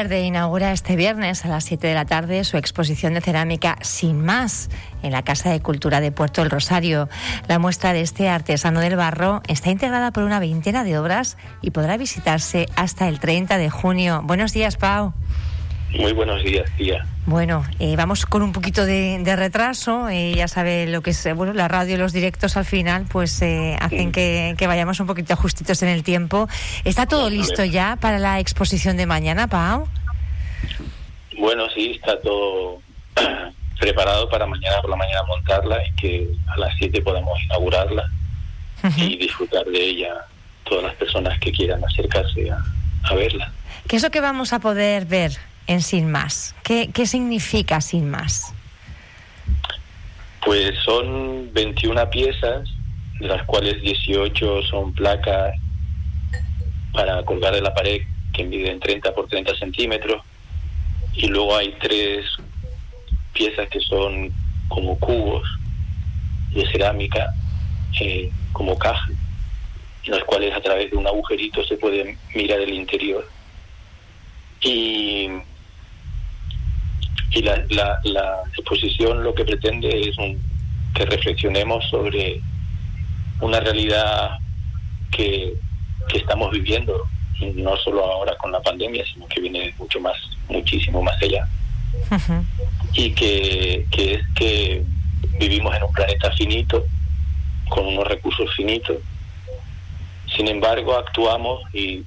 Verde inaugura este viernes a las 7 de la tarde su exposición de cerámica Sin Más en la Casa de Cultura de Puerto El Rosario. La muestra de este artesano del barro está integrada por una veintena de obras y podrá visitarse hasta el 30 de junio. Buenos días, Pau. Muy buenos días, tía. Bueno, eh, vamos con un poquito de, retraso. Eh, ya sabe lo que es eh, bueno la radio y los directos al final, pues hacen que, vayamos un poquito justitos en el tiempo. ¿Está todo listo ya para la exposición de mañana, Pau? Bueno, sí, está todo preparado para mañana por la mañana montarla y que a las 7 podamos inaugurarla y disfrutar de ella todas las personas que quieran acercarse a, a verla. ¿Qué es lo que vamos a poder ver? En Sin Más? ¿Qué, significa Sin Más? Pues son 21 piezas, de las cuales 18 son placas para colgar de la pared que miden 30 por 30 centímetros y luego hay tres piezas que son como cubos de cerámica eh, como caja en las cuales a través de un agujerito se puede mirar el interior y y la, la, exposición lo que pretende es que reflexionemos sobre una realidad que, estamos viviendo, no solo ahora con la pandemia, sino que viene mucho más, muchísimo más allá. Y que, que es que vivimos en un planeta finito, con unos recursos finitos. Sin embargo, actuamos y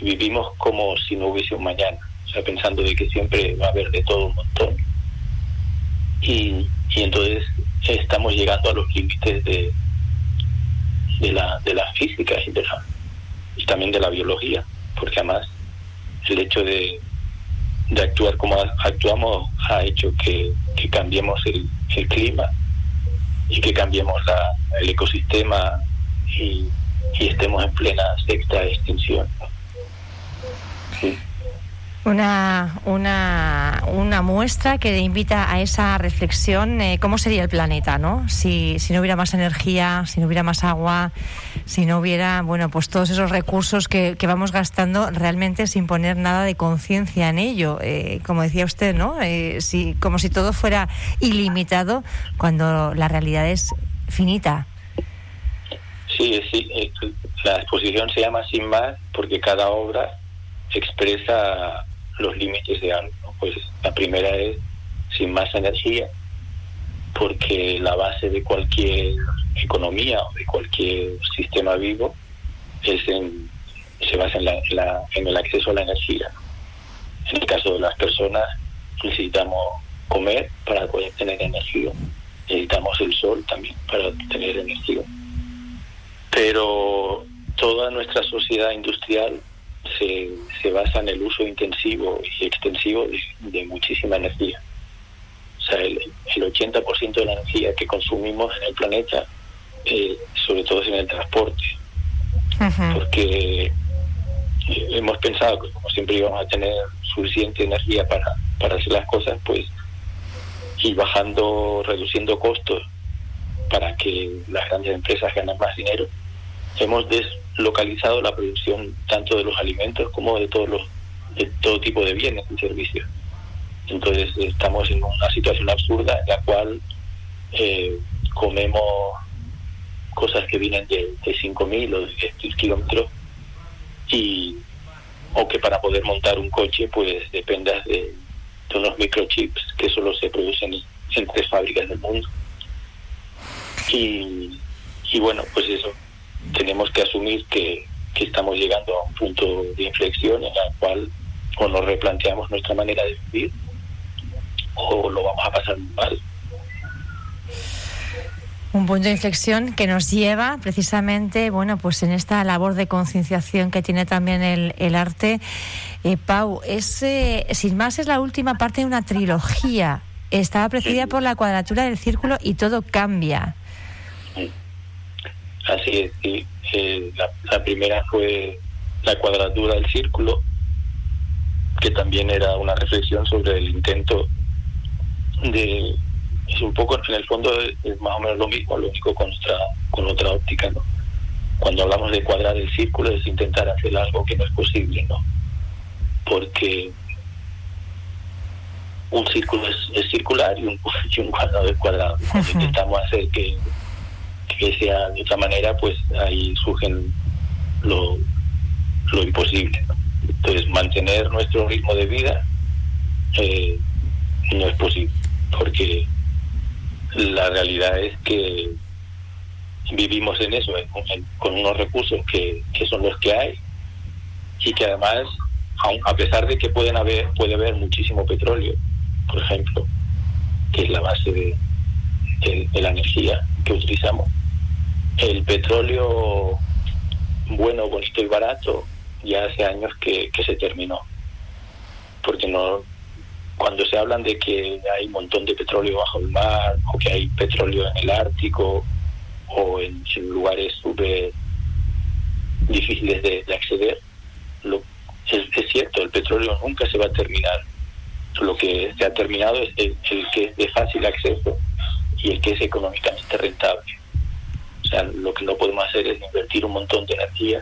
vivimos como si no hubiese un mañana o sea, pensando de que siempre va a haber de todo un montón. Y, y entonces estamos llegando a los límites de, de, la, de la física y, de la, y también de la biología, porque además el hecho de, de actuar como actuamos ha hecho que, que cambiemos el, el, clima y que cambiemos la, el ecosistema y, y estemos en plena sexta extinción. Una, una, una muestra que invita a esa reflexión, eh, ¿cómo sería el planeta, no? Si, si no hubiera más energía, si no hubiera más agua, si no hubiera, bueno, pues todos esos recursos que, que vamos gastando realmente sin poner nada de conciencia en ello. Eh, como decía usted, ¿no? Eh, si, como si todo fuera ilimitado cuando la realidad es finita. Sí, sí, la exposición se llama Sin Más porque cada obra expresa los límites de algo. Pues la primera es sin más energía, porque la base de cualquier economía o de cualquier sistema vivo es en, se basa en, la, en, el acceso a la energía. En el caso de las personas necesitamos comer para poder tener energía, necesitamos el sol también para tener energía. Pero toda nuestra sociedad industrial se, se basa en el uso intensivo y extensivo de, muchísima energía. O sea, el, el 80% de la energía que consumimos en el planeta, eh, sobre todo es en el transporte. Porque eh, hemos pensado que como siempre íbamos a tener suficiente energía para, para hacer las cosas, pues ir bajando, reduciendo costos para que las grandes empresas ganen más dinero. Hemos des localizado la producción tanto de los alimentos como de todos los de todo tipo de bienes y servicios. Entonces estamos en una situación absurda en la cual eh, comemos cosas que vienen de, de 5.000 o de 10.000 kilómetros y o que para poder montar un coche pues dependas de, de unos microchips que solo se producen en tres fábricas del mundo. Y, y bueno, pues eso, tenemos que asumir que, estamos llegando a un punto de inflexión en la cual o nos replanteamos nuestra manera de vivir o lo vamos a pasar mal. Un punto de inflexión que nos lleva precisamente, bueno, pues en esta labor de concienciación que tiene también el, el arte. Eh, Pau, es, eh, sin más, es la última parte de una trilogía. Estaba precedida por la cuadratura del círculo y todo cambia. Así es, sí. Eh, la, primera fue la cuadratura del círculo, que también era una reflexión sobre el intento de es un poco en el fondo es, más o menos lo mismo lo único con otra con otra óptica no cuando hablamos de cuadrar el círculo es intentar hacer algo que no es posible no porque un círculo es, circular y un, cuadrado es cuadrado. Cuando intentamos hacer que, sea de otra manera, pues ahí surgen lo, lo imposible. Entonces, mantener nuestro ritmo de vida eh, no es posible, porque la realidad es que vivimos en eso, con unos recursos que, que son los que hay y que además, a pesar de que pueden haber, puede haber muchísimo petróleo, por ejemplo, que es la base de, la energía que utilizamos, el petróleo bueno, bonito y barato ya hace años que, que se terminó. Porque no cuando se hablan de que hay un montón de petróleo bajo el mar o que hay petróleo en el Ártico o en, lugares súper difíciles de, acceder, lo, es, cierto, el petróleo nunca se va a terminar. Lo que se ha terminado es el, que es de fácil acceso y el que es económicamente rentable. O sea, lo que no podemos hacer es invertir un montón de energía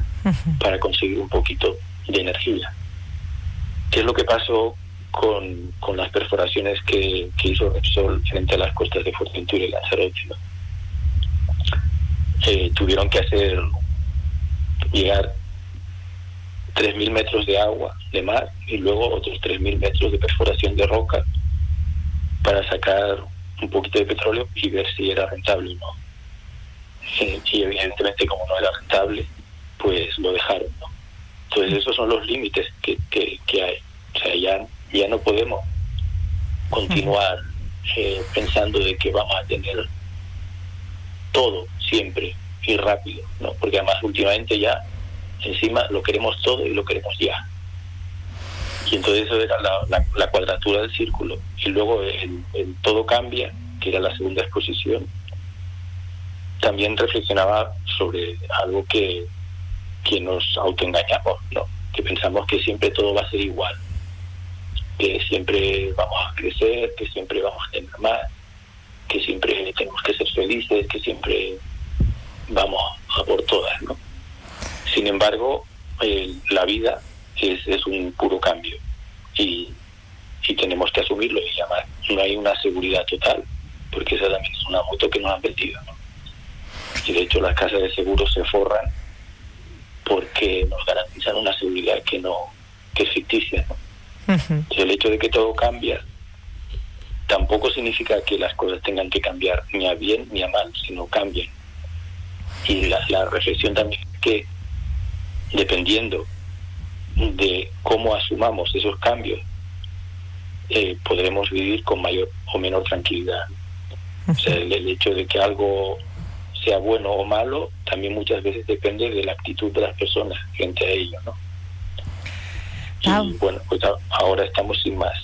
para conseguir un poquito de energía. ¿Qué es lo que pasó con, con las perforaciones que, que hizo Repsol frente a las costas de Fuerteventura y Lanzarote? eh, tuvieron que hacer llegar 3.000 metros de agua de mar y luego otros 3.000 metros de perforación de roca para sacar un poquito de petróleo y ver si era rentable o no. Y evidentemente como no era rentable, pues lo dejaron. ¿no? Entonces esos son los límites que, que, hay. O sea, ya, ya no podemos continuar eh, pensando de que vamos a tener todo siempre y rápido, ¿no? Porque además últimamente ya encima lo queremos todo y lo queremos ya. Y entonces eso era la, cuadratura del círculo. Y luego el, todo cambia, que era la segunda exposición, también reflexionaba sobre algo que, que nos autoengañamos, ¿no? Que pensamos que siempre todo va a ser igual, que siempre vamos a crecer, que siempre vamos a tener más, que siempre tenemos que ser felices, que siempre vamos a por todas, ¿no? Sin embargo, la vida es, es un puro cambio y, y tenemos que asumirlo y llamar. No hay una seguridad total, porque esa también es una moto que nos han vendido, ¿no? Y de hecho las casas de seguros se forran porque nos garantizan una seguridad que no que es ficticia, ¿no? El hecho de que todo cambia tampoco significa que las cosas tengan que cambiar ni a bien ni a mal, sino cambian. Y la, reflexión también es que dependiendo de cómo asumamos esos cambios, eh, podremos vivir con mayor o menor tranquilidad. O sea, el, hecho de que algo sea bueno o malo también muchas veces depende de la actitud de las personas frente a ello, ¿no? Y bueno, pues ahora estamos sin más.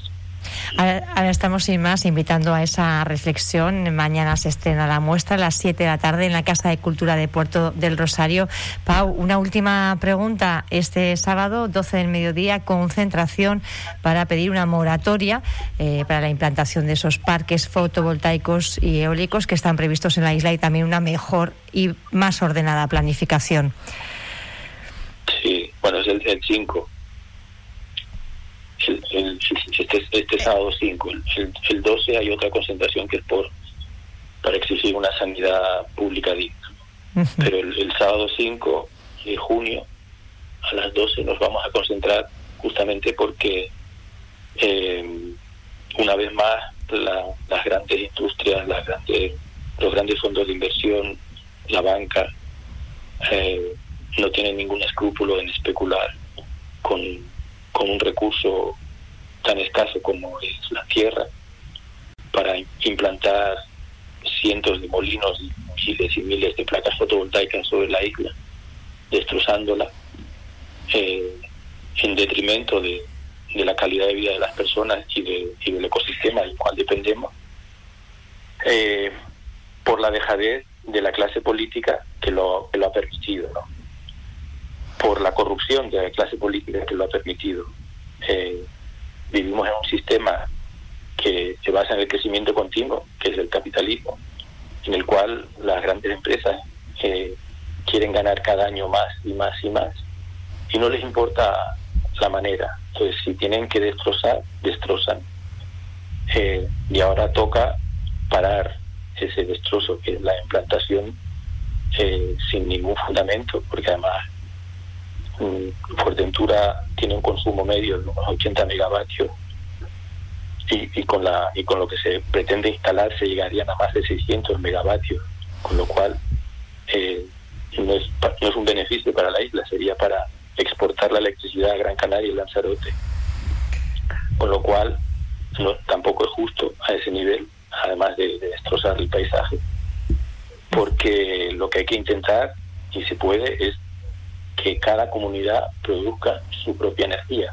Ahora, estamos sin más invitando a esa reflexión. Mañana se estrena la muestra a las 7 de la tarde en la Casa de Cultura de Puerto del Rosario. Pau, una última pregunta. Este sábado, 12 del mediodía, concentración para pedir una moratoria eh, para la implantación de esos parques fotovoltaicos y eólicos que están previstos en la isla y también una mejor y más ordenada planificación. Sí, bueno, es el 5 el, este, este sábado 5. El, 12 hay otra concentración que es por para exigir una sanidad pública digna. Pero el, sábado 5 de junio a las 12 nos vamos a concentrar justamente porque eh, una vez más las grandes industrias, las grandes, los grandes fondos de inversión, la banca, eh, no tienen ningún escrúpulo en especular con con un recurso tan escaso como es la tierra para implantar cientos de molinos y miles y miles de placas fotovoltaicas sobre la isla, destrozándola eh, en detrimento de, la calidad de vida de las personas y, de, del ecosistema del cual dependemos, eh, por la dejadez de la clase política que lo, que lo ha permitido. ¿no? por la corrupción de la clase política que lo ha permitido. Eh, vivimos en un sistema que se basa en el crecimiento continuo, que es el capitalismo, en el cual las grandes empresas eh, quieren ganar cada año más y más y más, y no les importa la manera. Entonces, si tienen que destrozar, destrozan. Eh, y ahora toca parar ese destrozo, que es la implantación eh, sin ningún fundamento, porque además mm, Fuerteventura tiene un consumo medio de unos 80 megavatios y, con la y con lo que se pretende instalar se llegarían a más de 600 megavatios, con lo cual eh, no, es, no es un beneficio para la isla, sería para exportar la electricidad a Gran Canaria y Lanzarote. Con lo cual no, tampoco es justo a ese nivel, además de destrozar el paisaje porque lo que hay que intentar, y se puede, es que cada comunidad produzca su propia energía.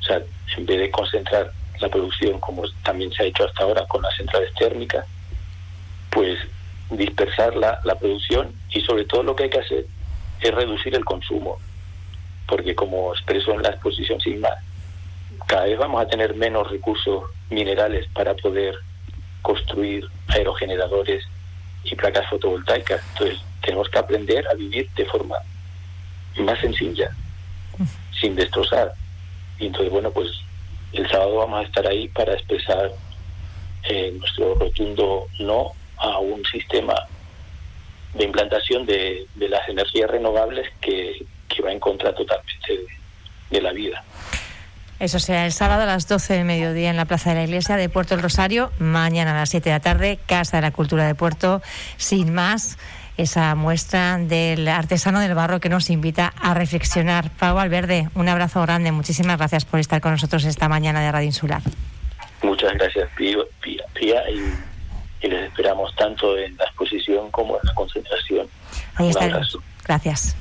O sea, en vez de concentrar la producción como también se ha hecho hasta ahora con las centrales térmicas, pues dispersar la, la producción y sobre todo lo que hay que hacer es reducir el consumo, porque como expreso en la exposición sin cada vez vamos a tener menos recursos minerales para poder construir aerogeneradores y placas fotovoltaicas. Entonces, tenemos que aprender a vivir de forma más sencilla, sin destrozar. Y entonces, bueno, pues el sábado vamos a estar ahí para expresar eh, nuestro rotundo no a un sistema de implantación de, las energías renovables que, va en contra totalmente de la vida. Eso será el sábado a las 12 del mediodía en la Plaza de la Iglesia de Puerto del Rosario. Mañana a las 7 de la tarde, Casa de la Cultura de Puerto. Sin más, esa muestra del artesano del barro que nos invita a reflexionar. Pau Alverde, un abrazo grande. Muchísimas gracias por estar con nosotros esta mañana de Radio Insular. Muchas gracias, Pía, y, les esperamos tanto en la exposición como en la concentración. Ahí está. Gracias.